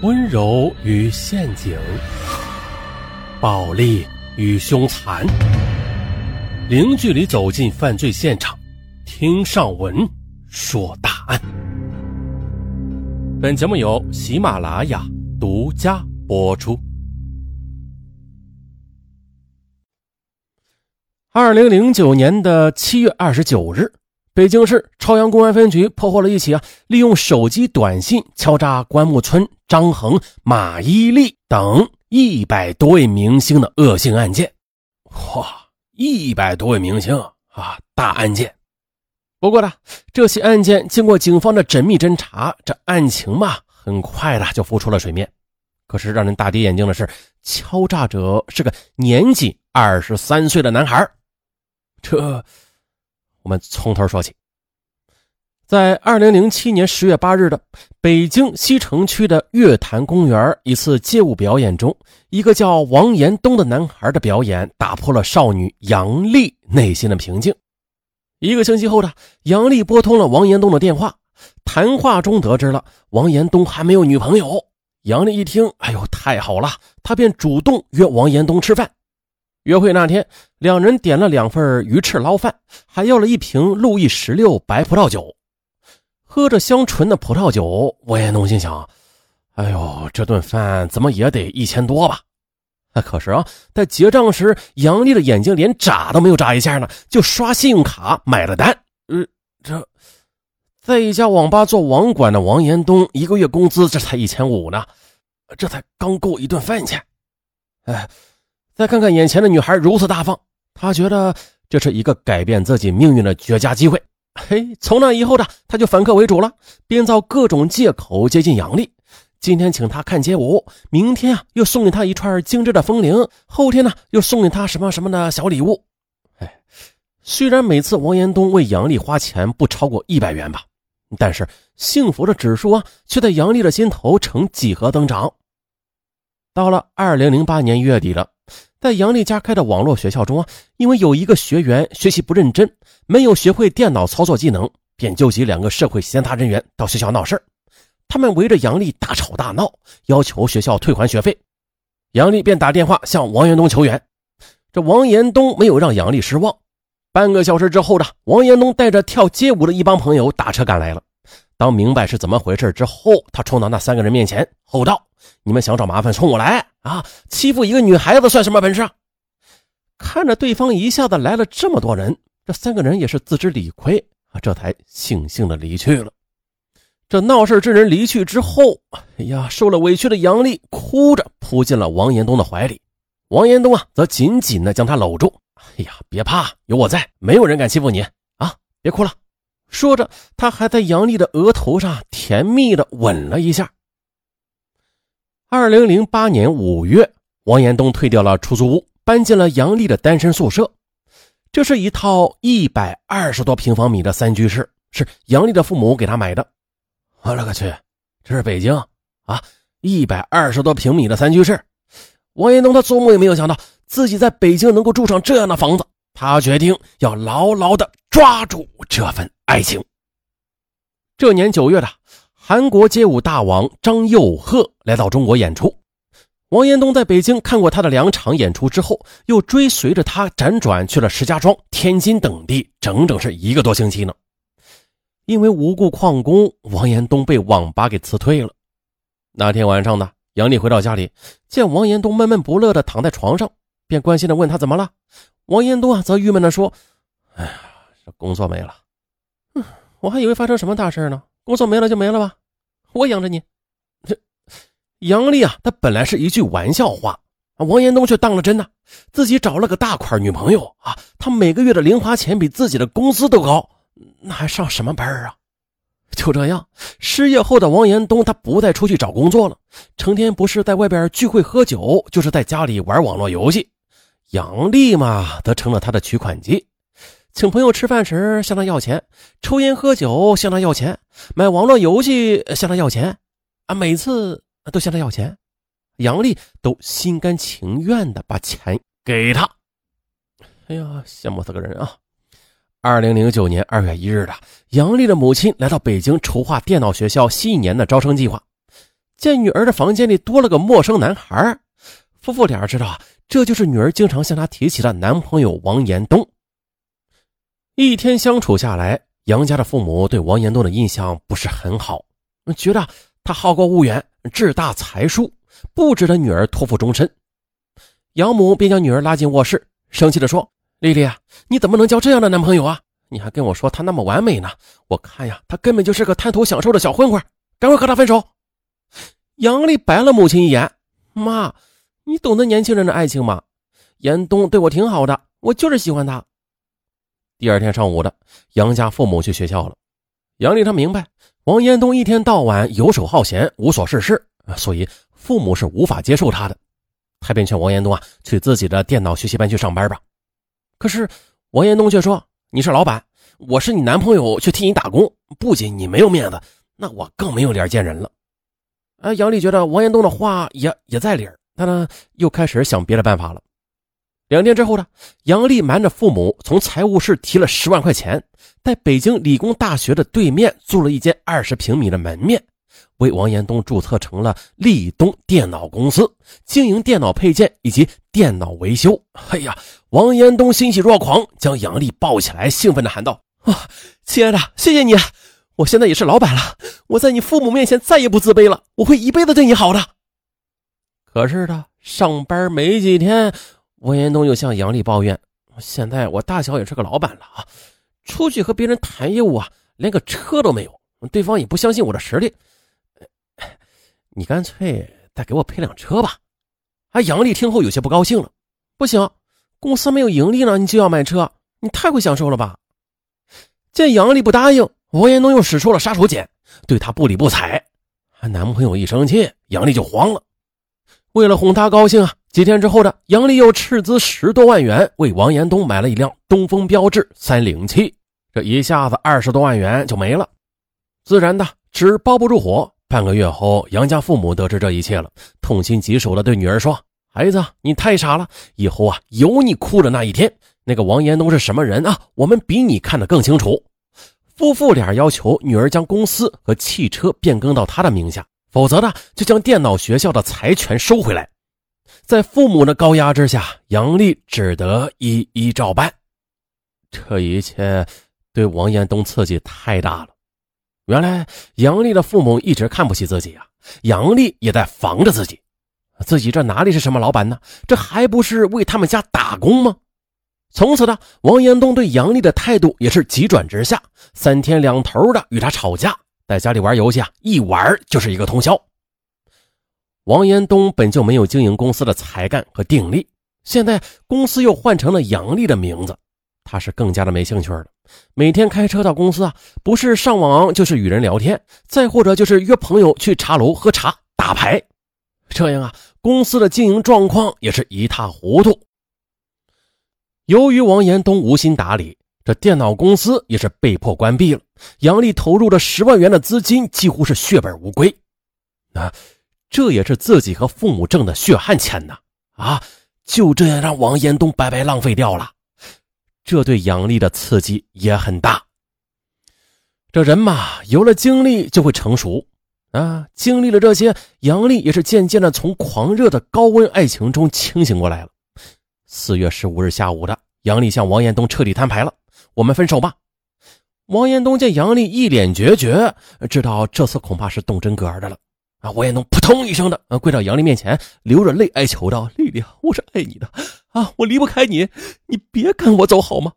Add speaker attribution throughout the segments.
Speaker 1: 温柔与陷阱，暴力与凶残，零距离走进犯罪现场，听上文说大案。本节目由喜马拉雅独家播出。二零零九年的七月二十九日。北京市朝阳公安分局破获了一起啊，利用手机短信敲诈关木村、张恒、马伊琍等一百多位明星的恶性案件。哇，一百多位明星啊，大案件。不过呢，这起案件经过警方的缜密侦查，这案情嘛，很快的就浮出了水面。可是让人大跌眼镜的是，敲诈者是个年仅二十三岁的男孩。这。我们从头说起，在二零零七年十月八日的北京西城区的月坛公园一次街舞表演中，一个叫王延东的男孩的表演打破了少女杨丽内心的平静。一个星期后的杨丽拨通了王延东的电话，谈话中得知了王延东还没有女朋友。杨丽一听，哎呦，太好了，她便主动约王延东吃饭。约会那天，两人点了两份鱼翅捞饭，还要了一瓶路易十六白葡萄酒。喝着香醇的葡萄酒，王延东心想：“哎呦，这顿饭怎么也得一千多吧？”可是啊，在结账时，杨丽的眼睛连眨都没有眨一下呢，就刷信用卡买了单。呃，这在一家网吧做网管的王延东，一个月工资这才一千五呢，这才刚够一顿饭钱。哎。再看看眼前的女孩如此大方，他觉得这是一个改变自己命运的绝佳机会。嘿，从那以后的他就反客为主了，编造各种借口接近杨丽。今天请她看街舞，明天啊又送给她一串精致的风铃，后天呢又送给她什么什么的小礼物。哎，虽然每次王延东为杨丽花钱不超过一百元吧，但是幸福的指数啊却在杨丽的心头呈几何增长。到了二零零八年月底了。在杨丽家开的网络学校中啊，因为有一个学员学习不认真，没有学会电脑操作技能，便纠集两个社会闲杂人员到学校闹事他们围着杨丽大吵大闹，要求学校退还学费。杨丽便打电话向王延东求援。这王延东没有让杨丽失望。半个小时之后呢王延东带着跳街舞的一帮朋友打车赶来了。当明白是怎么回事之后，他冲到那三个人面前，吼道：“你们想找麻烦，冲我来啊！欺负一个女孩子算什么本事？”看着对方一下子来了这么多人，这三个人也是自知理亏啊，这才悻悻的离去了。这闹事之人离去之后，哎呀，受了委屈的杨丽哭着扑进了王延东的怀里，王延东啊，则紧紧的将她搂住。哎呀，别怕，有我在，没有人敢欺负你啊！别哭了。说着，他还在杨丽的额头上甜蜜的吻了一下。二零零八年五月，王延东退掉了出租屋，搬进了杨丽的单身宿舍。这是一套一百二十多平方米的三居室，是杨丽的父母给他买的。我勒个去，这是北京啊！一百二十多平米的三居室，王延东他做梦也没有想到自己在北京能够住上这样的房子。他决定要牢牢的抓住这份爱情。这年九月的，韩国街舞大王张佑赫来到中国演出。王延东在北京看过他的两场演出之后，又追随着他辗转去了石家庄、天津等地，整整是一个多星期呢。因为无故旷工，王延东被网吧给辞退了。那天晚上呢，杨丽回到家里，见王延东闷闷不乐的躺在床上，便关心的问他怎么了。王延东啊，则郁闷地说：“哎呀，这工作没了，嗯，我还以为发生什么大事呢。工作没了就没了吧，我养着你。”这杨丽啊，他本来是一句玩笑话，王延东却当了真呐。自己找了个大款女朋友啊，他每个月的零花钱比自己的工资都高，那还上什么班啊？就这样，失业后的王延东，他不再出去找工作了，成天不是在外边聚会喝酒，就是在家里玩网络游戏。杨丽嘛，则成了他的取款机，请朋友吃饭时向他要钱，抽烟喝酒向他要钱，买网络游戏向他要钱，啊，每次都向他要钱，杨丽都心甘情愿的把钱给他。哎呀，羡慕死个人啊！二零零九年二月一日的，杨丽的母亲来到北京筹划电脑学校新一年的招生计划。见女儿的房间里多了个陌生男孩，夫妇俩知道这就是女儿经常向他提起的男朋友王延东。一天相处下来，杨家的父母对王延东的印象不是很好，觉得他好高骛远、志大才疏，不值得女儿托付终身。养母便将女儿拉进卧室，生气地说：“丽丽啊，你怎么能交这样的男朋友啊？你还跟我说他那么完美呢？我看呀，他根本就是个贪图享受的小混混，赶快和他分手。”杨丽白了母亲一眼：“妈，你懂得年轻人的爱情吗？严冬对我挺好的，我就是喜欢他。”第二天上午的，杨家父母去学校了。杨丽她明白，王延东一天到晚游手好闲，无所事事，所以父母是无法接受他的。他便劝王延东啊，去自己的电脑学习班去上班吧。可是王延东却说：“你是老板，我是你男朋友，去替你打工，不仅你没有面子，那我更没有脸见人了。”啊，杨丽觉得王延东的话也也在理儿，他呢又开始想别的办法了。两天之后呢，杨丽瞒着父母从财务室提了十万块钱，在北京理工大学的对面租了一间二十平米的门面，为王延东注册成了立东电脑公司，经营电脑配件以及电脑维修。哎呀，王延东欣喜若狂，将杨丽抱起来，兴奋地喊道：“啊，亲爱的，谢谢你！我现在也是老板了，我在你父母面前再也不自卑了，我会一辈子对你好的。”可是他上班没几天。王延东又向杨丽抱怨：“现在我大小也是个老板了啊，出去和别人谈业务啊，连个车都没有，对方也不相信我的实力。你干脆再给我配辆车吧。”啊，杨丽听后有些不高兴了：“不行，公司没有盈利呢，你就要买车，你太会享受了吧？”见杨丽不答应，王延东又使出了杀手锏，对她不理不睬。男朋友一生气，杨丽就慌了。为了哄她高兴啊。几天之后的杨丽又斥资十多万元为王延东买了一辆东风标致三零七，这一下子二十多万元就没了。自然的纸包不住火。半个月后，杨家父母得知这一切了，痛心疾首的对女儿说：“孩子，你太傻了，以后啊有你哭的那一天。那个王延东是什么人啊？我们比你看得更清楚。”夫妇俩要求女儿将公司和汽车变更到他的名下，否则呢就将电脑学校的财权收回来。在父母的高压之下，杨丽只得一一照办。这一切对王延东刺激太大了。原来杨丽的父母一直看不起自己啊，杨丽也在防着自己。自己这哪里是什么老板呢？这还不是为他们家打工吗？从此呢，王延东对杨丽的态度也是急转直下，三天两头的与他吵架，在家里玩游戏啊，一玩就是一个通宵。王延东本就没有经营公司的才干和定力，现在公司又换成了杨丽的名字，他是更加的没兴趣了。每天开车到公司啊，不是上网就是与人聊天，再或者就是约朋友去茶楼喝茶打牌，这样啊，公司的经营状况也是一塌糊涂。由于王延东无心打理，这电脑公司也是被迫关闭了。杨丽投入的十万元的资金几乎是血本无归，啊。这也是自己和父母挣的血汗钱呐！啊，就这样让王延东白白浪费掉了，这对杨丽的刺激也很大。这人嘛，有了经历就会成熟啊！经历了这些，杨丽也是渐渐的从狂热的高温爱情中清醒过来了。四月十五日下午的，杨丽向王延东彻底摊牌了：“我们分手吧。”王延东见杨丽一脸决绝，知道这次恐怕是动真格的了。啊！王延东扑通一声的啊跪到杨丽面前，流着泪哀求道：“丽丽，我是爱你的啊，我离不开你，你别跟我走好吗？”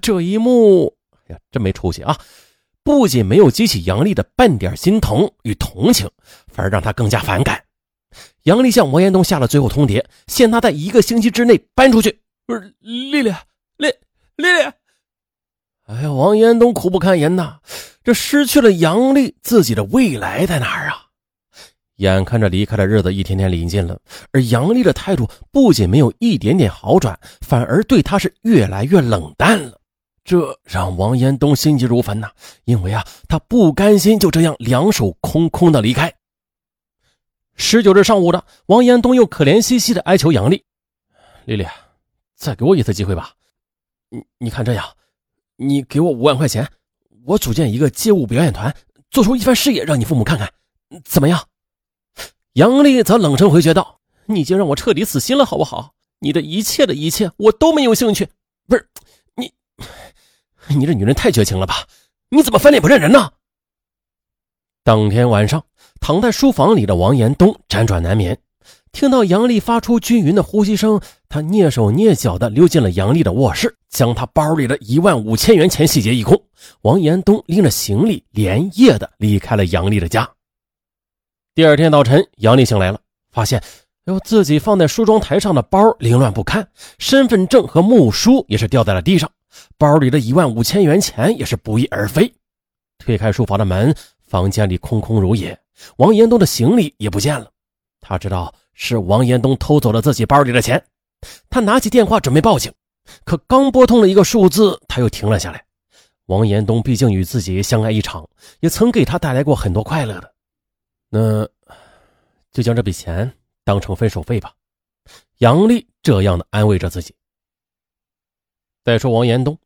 Speaker 1: 这一幕，哎呀，真没出息啊！不仅没有激起杨丽的半点心疼与同情，反而让她更加反感。杨丽向王延东下了最后通牒，限他在一个星期之内搬出去。不是丽丽，丽丽丽！哎呀，王延东苦不堪言呐！这失去了杨丽，自己的未来在哪儿啊？眼看着离开的日子一天天临近了，而杨丽的态度不仅没有一点点好转，反而对他是越来越冷淡了。这让王延东心急如焚呐，因为啊，他不甘心就这样两手空空的离开。十九日上午的，王延东又可怜兮兮的哀求杨丽：“丽丽，再给我一次机会吧。你你看这样，你给我五万块钱，我组建一个街舞表演团，做出一番事业，让你父母看看，怎么样？”杨丽则冷声回绝道：“你就让我彻底死心了，好不好？你的一切的一切，我都没有兴趣。不是你，你这女人太绝情了吧？你怎么翻脸不认人呢？”当天晚上，躺在书房里的王延东辗转难眠，听到杨丽发出均匀的呼吸声，他蹑手蹑脚地溜进了杨丽的卧室，将她包里的一万五千元钱洗劫一空。王延东拎着行李，连夜的离开了杨丽的家。第二天早晨，杨丽醒来了，发现哟，自己放在梳妆台上的包凌乱不堪，身份证和木梳也是掉在了地上，包里的一万五千元钱也是不翼而飞。推开书房的门。房间里空空如也，王延东的行李也不见了。他知道是王延东偷走了自己包里的钱。他拿起电话准备报警，可刚拨通了一个数字，他又停了下来。王延东毕竟与自己相爱一场，也曾给他带来过很多快乐的，那就将这笔钱当成分手费吧。杨丽这样的安慰着自己。再说王延东，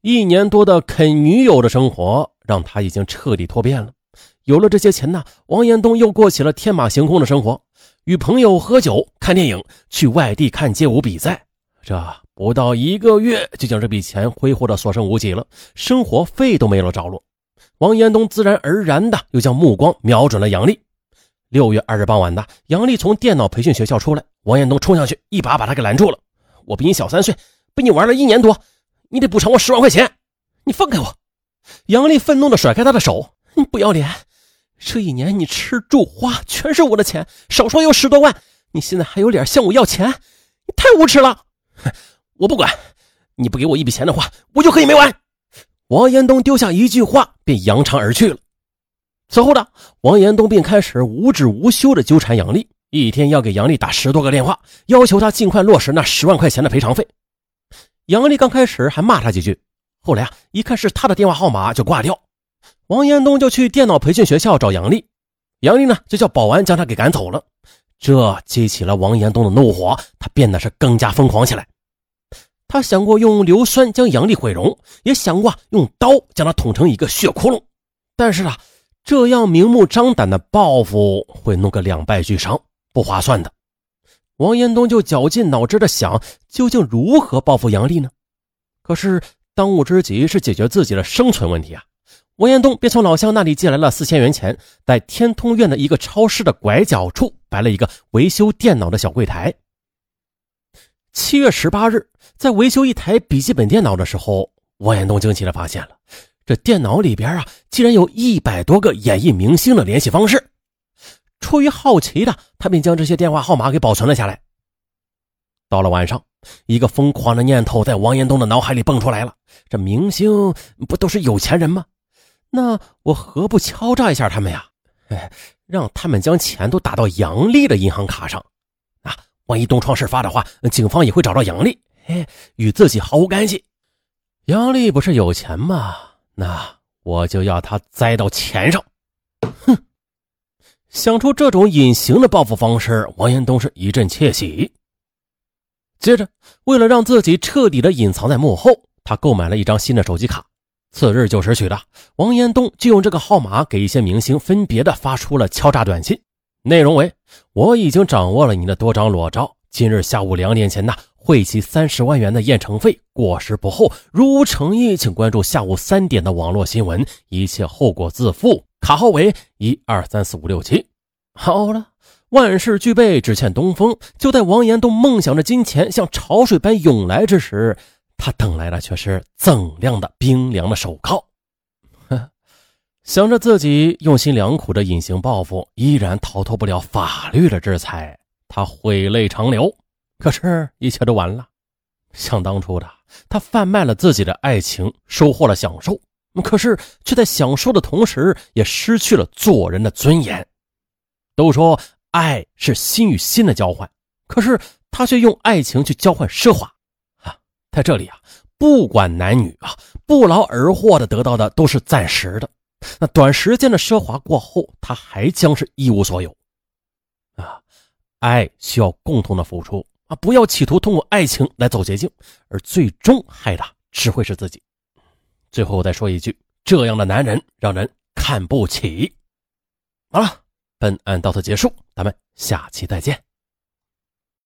Speaker 1: 一年多的啃女友的生活。让他已经彻底脱变了。有了这些钱呢，王延东又过起了天马行空的生活，与朋友喝酒、看电影，去外地看街舞比赛。这不到一个月，就将这笔钱挥霍的所剩无几了，生活费都没了着落。王延东自然而然的又将目光瞄准了杨丽。六月二日傍晚的，杨丽从电脑培训学校出来，王延东冲上去，一把把她给拦住了。我比你小三岁，被你玩了一年多，你得补偿我十万块钱，你放开我！杨丽愤怒地甩开他的手：“你不要脸！这一年你吃住花全是我的钱，少说有十多万。你现在还有脸向我要钱？你太无耻了！我不管，你不给我一笔钱的话，我就和你没完！”王延东丢下一句话，便扬长而去了。此后呢王延东便开始无止无休地纠缠杨丽，一天要给杨丽打十多个电话，要求她尽快落实那十万块钱的赔偿费。杨丽刚开始还骂他几句。后来啊，一看是他的电话号码，就挂掉。王延东就去电脑培训学校找杨丽，杨丽呢就叫保安将他给赶走了。这激起了王延东的怒火，他变得是更加疯狂起来。他想过用硫酸将杨丽毁容，也想过用刀将她捅成一个血窟窿。但是啊，这样明目张胆的报复会弄个两败俱伤，不划算的。王延东就绞尽脑汁的想，究竟如何报复杨丽呢？可是。当务之急是解决自己的生存问题啊！王延东便从老乡那里借来了四千元钱，在天通苑的一个超市的拐角处摆了一个维修电脑的小柜台。七月十八日，在维修一台笔记本电脑的时候，王延东惊奇的发现了，这电脑里边啊，竟然有一百多个演艺明星的联系方式。出于好奇的他，便将这些电话号码给保存了下来。到了晚上。一个疯狂的念头在王延东的脑海里蹦出来了：这明星不都是有钱人吗？那我何不敲诈一下他们呀？哎，让他们将钱都打到杨丽的银行卡上啊！万一东窗事发的话，警方也会找到杨丽，哎，与自己毫无干系。杨丽不是有钱吗？那我就要他栽到钱上！哼！想出这种隐形的报复方式，王延东是一阵窃喜。接着，为了让自己彻底的隐藏在幕后，他购买了一张新的手机卡。次日九时许的，王延东就用这个号码给一些明星分别的发出了敲诈短信，内容为：“我已经掌握了你的多张裸照，今日下午两点前呢，汇齐三十万元的验证费，过时不候。如无诚意，请关注下午三点的网络新闻，一切后果自负。卡号为一二三四五六七。”好了。万事俱备，只欠东风。就在王延东梦想着金钱像潮水般涌来之时，他等来的却是锃亮的冰凉的手铐。想着自己用心良苦的隐形报复，依然逃脱不了法律的制裁，他悔泪长流。可是，一切都完了。想当初的他，贩卖了自己的爱情，收获了享受，可是却在享受的同时，也失去了做人的尊严。都说。爱是心与心的交换，可是他却用爱情去交换奢华，啊，在这里啊，不管男女啊，不劳而获的得到的都是暂时的，那短时间的奢华过后，他还将是一无所有，爱需要共同的付出啊，不要企图通过爱情来走捷径，而最终害的只会是自己。最后我再说一句，这样的男人让人看不起。好了。本案到此结束，咱们下期再见。